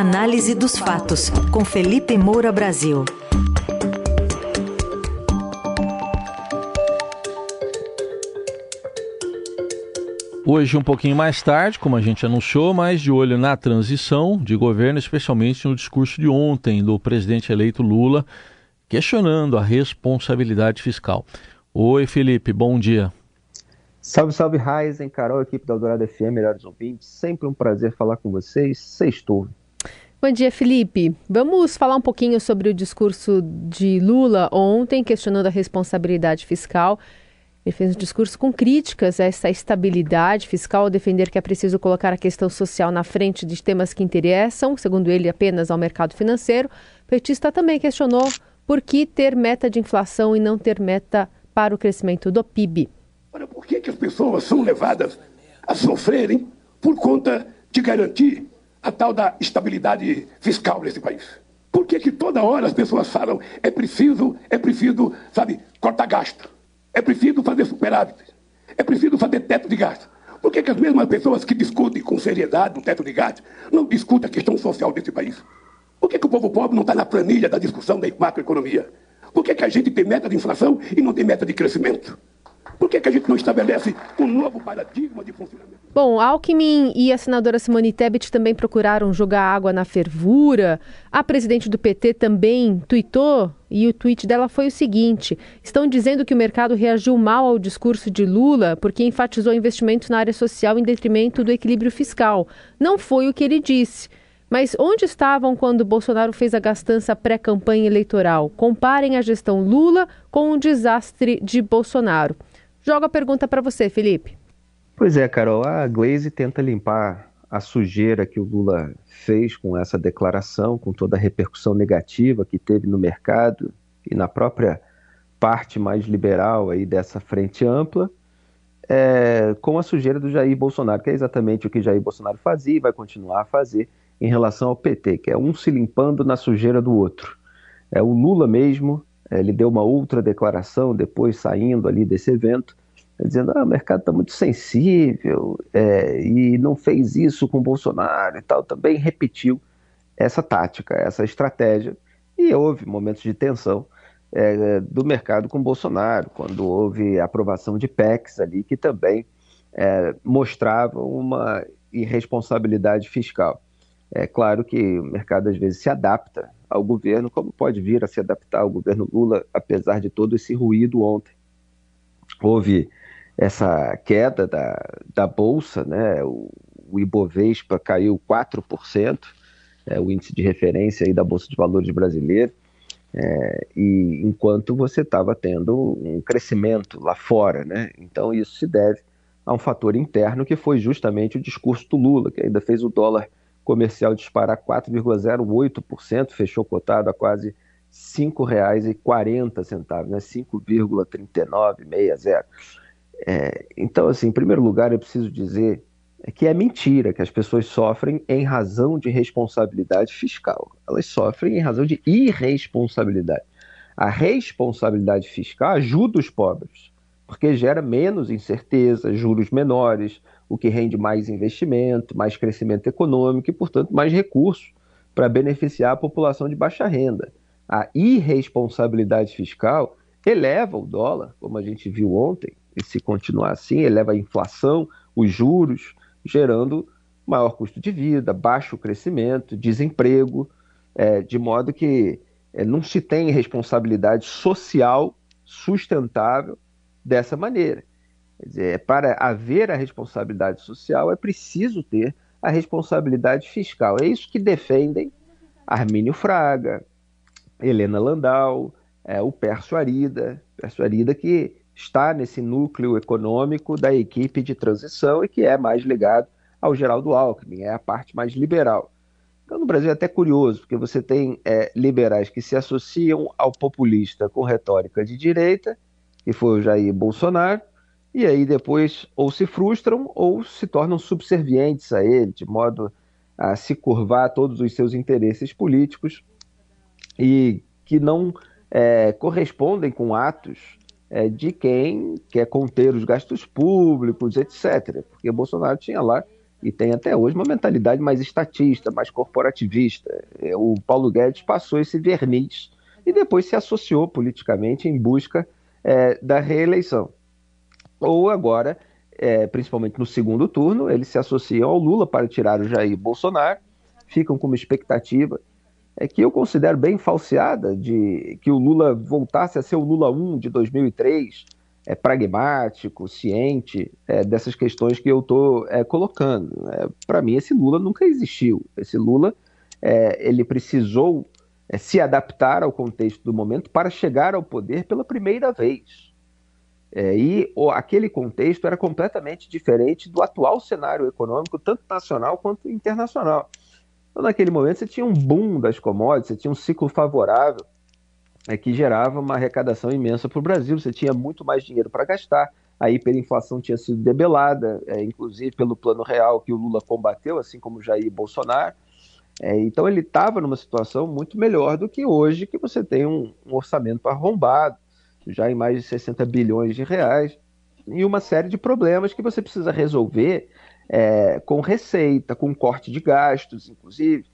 Análise dos fatos, com Felipe Moura Brasil. Hoje, um pouquinho mais tarde, como a gente anunciou, mas de olho na transição de governo, especialmente no discurso de ontem do presidente eleito Lula, questionando a responsabilidade fiscal. Oi, Felipe, bom dia. Salve, salve, Raizen, Carol, equipe da Eldorado FM, melhores ouvintes. Sempre um prazer falar com vocês. Sextou. Bom dia, Felipe. Vamos falar um pouquinho sobre o discurso de Lula ontem, questionando a responsabilidade fiscal. Ele fez um discurso com críticas a essa estabilidade fiscal, defender que é preciso colocar a questão social na frente de temas que interessam, segundo ele, apenas ao mercado financeiro. O petista também questionou por que ter meta de inflação e não ter meta para o crescimento do PIB. Ora, por que, que as pessoas são levadas a sofrerem por conta de garantir a tal da estabilidade fiscal nesse país? Por que, que toda hora as pessoas falam é preciso, é preciso, sabe, cortar gasto? É preciso fazer superávit? É preciso fazer teto de gasto? Por que, que as mesmas pessoas que discutem com seriedade o teto de gasto não discutem a questão social desse país? Por que, que o povo pobre não está na planilha da discussão da macroeconomia? Por que, que a gente tem meta de inflação e não tem meta de crescimento? Por que, que a gente não estabelece um novo paradigma de funcionamento? Bom, Alckmin e a senadora Simone Tebet também procuraram jogar água na fervura. A presidente do PT também tuitou e o tweet dela foi o seguinte: estão dizendo que o mercado reagiu mal ao discurso de Lula porque enfatizou investimentos na área social em detrimento do equilíbrio fiscal. Não foi o que ele disse. Mas onde estavam quando Bolsonaro fez a gastança pré-campanha eleitoral? Comparem a gestão Lula com o desastre de Bolsonaro. Joga a pergunta para você, Felipe. Pois é, Carol, a Glaze tenta limpar a sujeira que o Lula fez com essa declaração, com toda a repercussão negativa que teve no mercado e na própria parte mais liberal aí dessa frente ampla, é, com a sujeira do Jair Bolsonaro, que é exatamente o que Jair Bolsonaro fazia e vai continuar a fazer em relação ao PT, que é um se limpando na sujeira do outro. É o Lula mesmo, ele deu uma outra declaração depois saindo ali desse evento, dizendo ah, o mercado está muito sensível é, e não fez isso com o Bolsonaro e tal, também repetiu essa tática, essa estratégia. E houve momentos de tensão é, do mercado com Bolsonaro, quando houve aprovação de PECs ali, que também é, mostravam uma irresponsabilidade fiscal. É claro que o mercado às vezes se adapta ao governo, como pode vir a se adaptar ao governo Lula, apesar de todo esse ruído ontem. Houve essa queda da, da Bolsa, né? o, o Ibovespa caiu 4%, é, o índice de referência aí da Bolsa de Valores brasileira, é, e enquanto você estava tendo um crescimento lá fora, né? Então isso se deve a um fator interno que foi justamente o discurso do Lula, que ainda fez o dólar comercial disparar 4,08%, fechou cotado a quase R$ 5,40, né? 5,3960. É, então, assim, em primeiro lugar, eu preciso dizer que é mentira que as pessoas sofrem em razão de responsabilidade fiscal. Elas sofrem em razão de irresponsabilidade. A responsabilidade fiscal ajuda os pobres, porque gera menos incerteza, juros menores, o que rende mais investimento, mais crescimento econômico e, portanto, mais recursos para beneficiar a população de baixa renda. A irresponsabilidade fiscal eleva o dólar, como a gente viu ontem, e se continuar assim, eleva a inflação, os juros, gerando maior custo de vida, baixo crescimento, desemprego, é, de modo que é, não se tem responsabilidade social sustentável dessa maneira. Dizer, para haver a responsabilidade social, é preciso ter a responsabilidade fiscal. É isso que defendem Armínio Fraga, Helena Landau, é, o Pércio Arida, Pércio Arida que está nesse núcleo econômico da equipe de transição e que é mais ligado ao Geraldo Alckmin, é a parte mais liberal. Então, no Brasil é até curioso, porque você tem é, liberais que se associam ao populista com retórica de direita, que foi o Jair Bolsonaro, e aí depois ou se frustram ou se tornam subservientes a ele, de modo a se curvar a todos os seus interesses políticos e que não é, correspondem com atos é, de quem quer conter os gastos públicos, etc. Porque Bolsonaro tinha lá e tem até hoje uma mentalidade mais estatista, mais corporativista. É, o Paulo Guedes passou esse verniz e depois se associou politicamente em busca é, da reeleição. Ou agora, é, principalmente no segundo turno, eles se associam ao Lula para tirar o Jair Bolsonaro, ficam com uma expectativa é que eu considero bem falseada de que o Lula voltasse a ser o Lula 1 de 2003, é pragmático, ciente é, dessas questões que eu estou é, colocando. É, Para mim, esse Lula nunca existiu. Esse Lula é, ele precisou é, se adaptar ao contexto do momento para chegar ao poder pela primeira vez. É, e o, aquele contexto era completamente diferente do atual cenário econômico, tanto nacional quanto internacional. Então, naquele momento, você tinha um boom das commodities, você tinha um ciclo favorável é, que gerava uma arrecadação imensa para o Brasil. Você tinha muito mais dinheiro para gastar, a hiperinflação tinha sido debelada, é, inclusive pelo Plano Real que o Lula combateu, assim como Jair Bolsonaro. É, então ele estava numa situação muito melhor do que hoje, que você tem um, um, orçamento arrombado, já em mais de 60 bilhões de reais, e uma série de problemas que você precisa resolver é, com receita, com corte de gastos, inclusive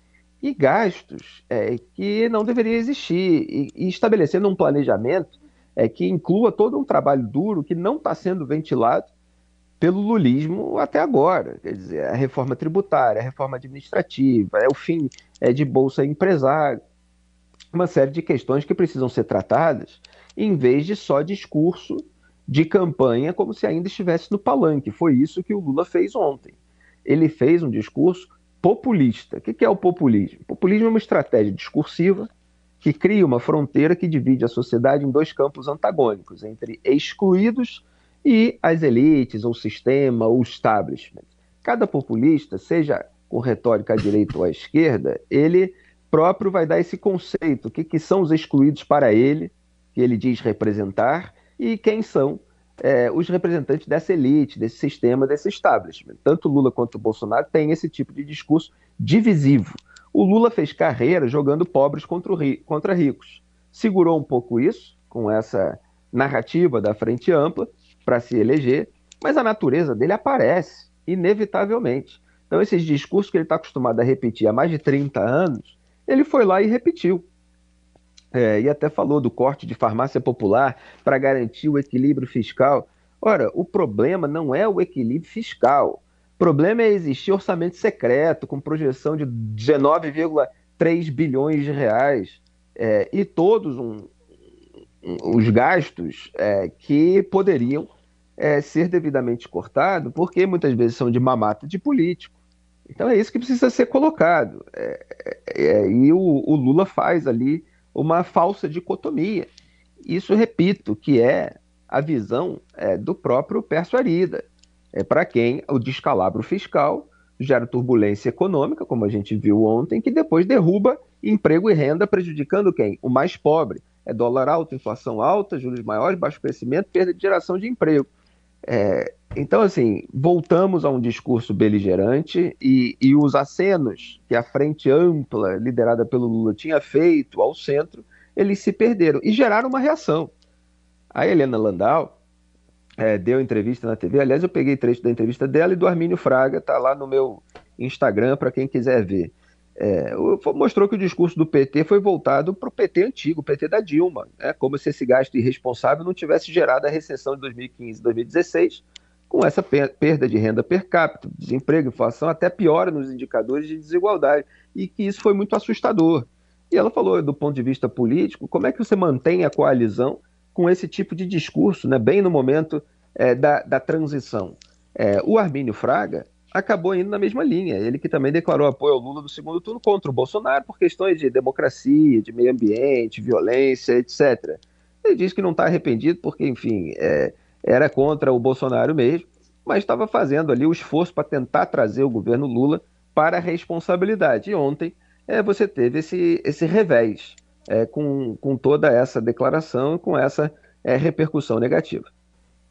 e gastos é, que não deveriam existir, e, e estabelecendo um planejamento é, que inclua todo um trabalho duro que não está sendo ventilado pelo lulismo até agora. Quer dizer, a reforma tributária, a reforma administrativa, é o fim é, de Bolsa Empresário, uma série de questões que precisam ser tratadas em vez de só discurso de campanha como se ainda estivesse no palanque. Foi isso que o Lula fez ontem. Ele fez um discurso populista. O que é o populismo? O populismo é uma estratégia discursiva que cria uma fronteira que divide a sociedade em dois campos antagônicos, entre excluídos e as elites, ou sistema, ou establishment. Cada populista, seja com retórica à direita ou à esquerda, ele próprio vai dar esse conceito, o que, que são os excluídos para ele, que ele diz representar, e quem são é, os representantes dessa elite, desse sistema, desse establishment. Tanto Lula quanto Bolsonaro têm esse tipo de discurso divisivo. O Lula fez carreira jogando pobres contra, ri contra ricos. Segurou um pouco isso, com essa narrativa da frente ampla, para se eleger, mas a natureza dele aparece, inevitavelmente. Então, esses discursos que ele está acostumado a repetir há mais de 30 anos, ele foi lá e repetiu. É, e até falou do corte de farmácia popular para garantir o equilíbrio fiscal. Ora, o problema não é o equilíbrio fiscal. O problema é existir orçamento secreto com projeção de 19,3 bilhões de reais é, e todos um, um, os gastos é, que poderiam é, ser devidamente cortados, porque muitas vezes são de mamata de político. Então é isso que precisa ser colocado. É, é, e o, o Lula faz ali uma falsa dicotomia. Isso, repito, que é a visão é, do próprio Pércio Arida, é, para quem o descalabro fiscal gera turbulência econômica, como a gente viu ontem, que depois derruba emprego e renda, prejudicando quem? O mais pobre. É dólar alto, inflação alta, juros maiores, baixo crescimento, perda de geração de emprego. É, então, assim, voltamos a um discurso beligerante e, e, os acenos que a frente ampla, liderada pelo Lula, tinha feito ao centro, eles se perderam e geraram uma reação. A Helena Landau é, deu entrevista na TV, aliás, eu peguei trecho da entrevista dela e do Armínio Fraga, tá lá no meu Instagram para quem quiser ver. É, mostrou que o discurso do PT foi voltado para o PT antigo, o PT da Dilma, né, como se esse gasto irresponsável não tivesse gerado a recessão de 2015 2016 com essa perda de renda per capita, desemprego, inflação, até piora nos indicadores de desigualdade, e que isso foi muito assustador. E ela falou, do ponto de vista político, como é que você mantém a coalizão com esse tipo de discurso, né, bem no momento é, da, da transição. É, o Armínio Fraga acabou indo na mesma linha, ele que também declarou apoio ao Lula no segundo turno contra o Bolsonaro por questões de democracia, de meio ambiente, violência, etc. Ele diz que não está arrependido porque, enfim, é, era contra o Bolsonaro mesmo, mas estava fazendo ali o esforço para tentar trazer o governo Lula para a responsabilidade. E ontem é, você teve esse, esse revés é, com, com toda essa declaração e com essa é, repercussão negativa.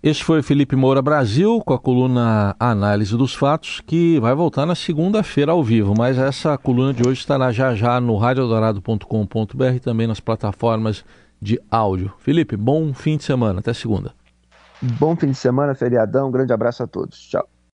Esse foi Felipe Moura Brasil com a coluna Análise dos Fatos, que vai voltar na segunda-feira ao vivo, mas essa coluna de hoje estará já já no radiodorado.com.br e também nas plataformas de áudio. Felipe, bom fim de semana, até segunda. Bom fim de semana, feriadão. Um grande abraço a todos. Tchau.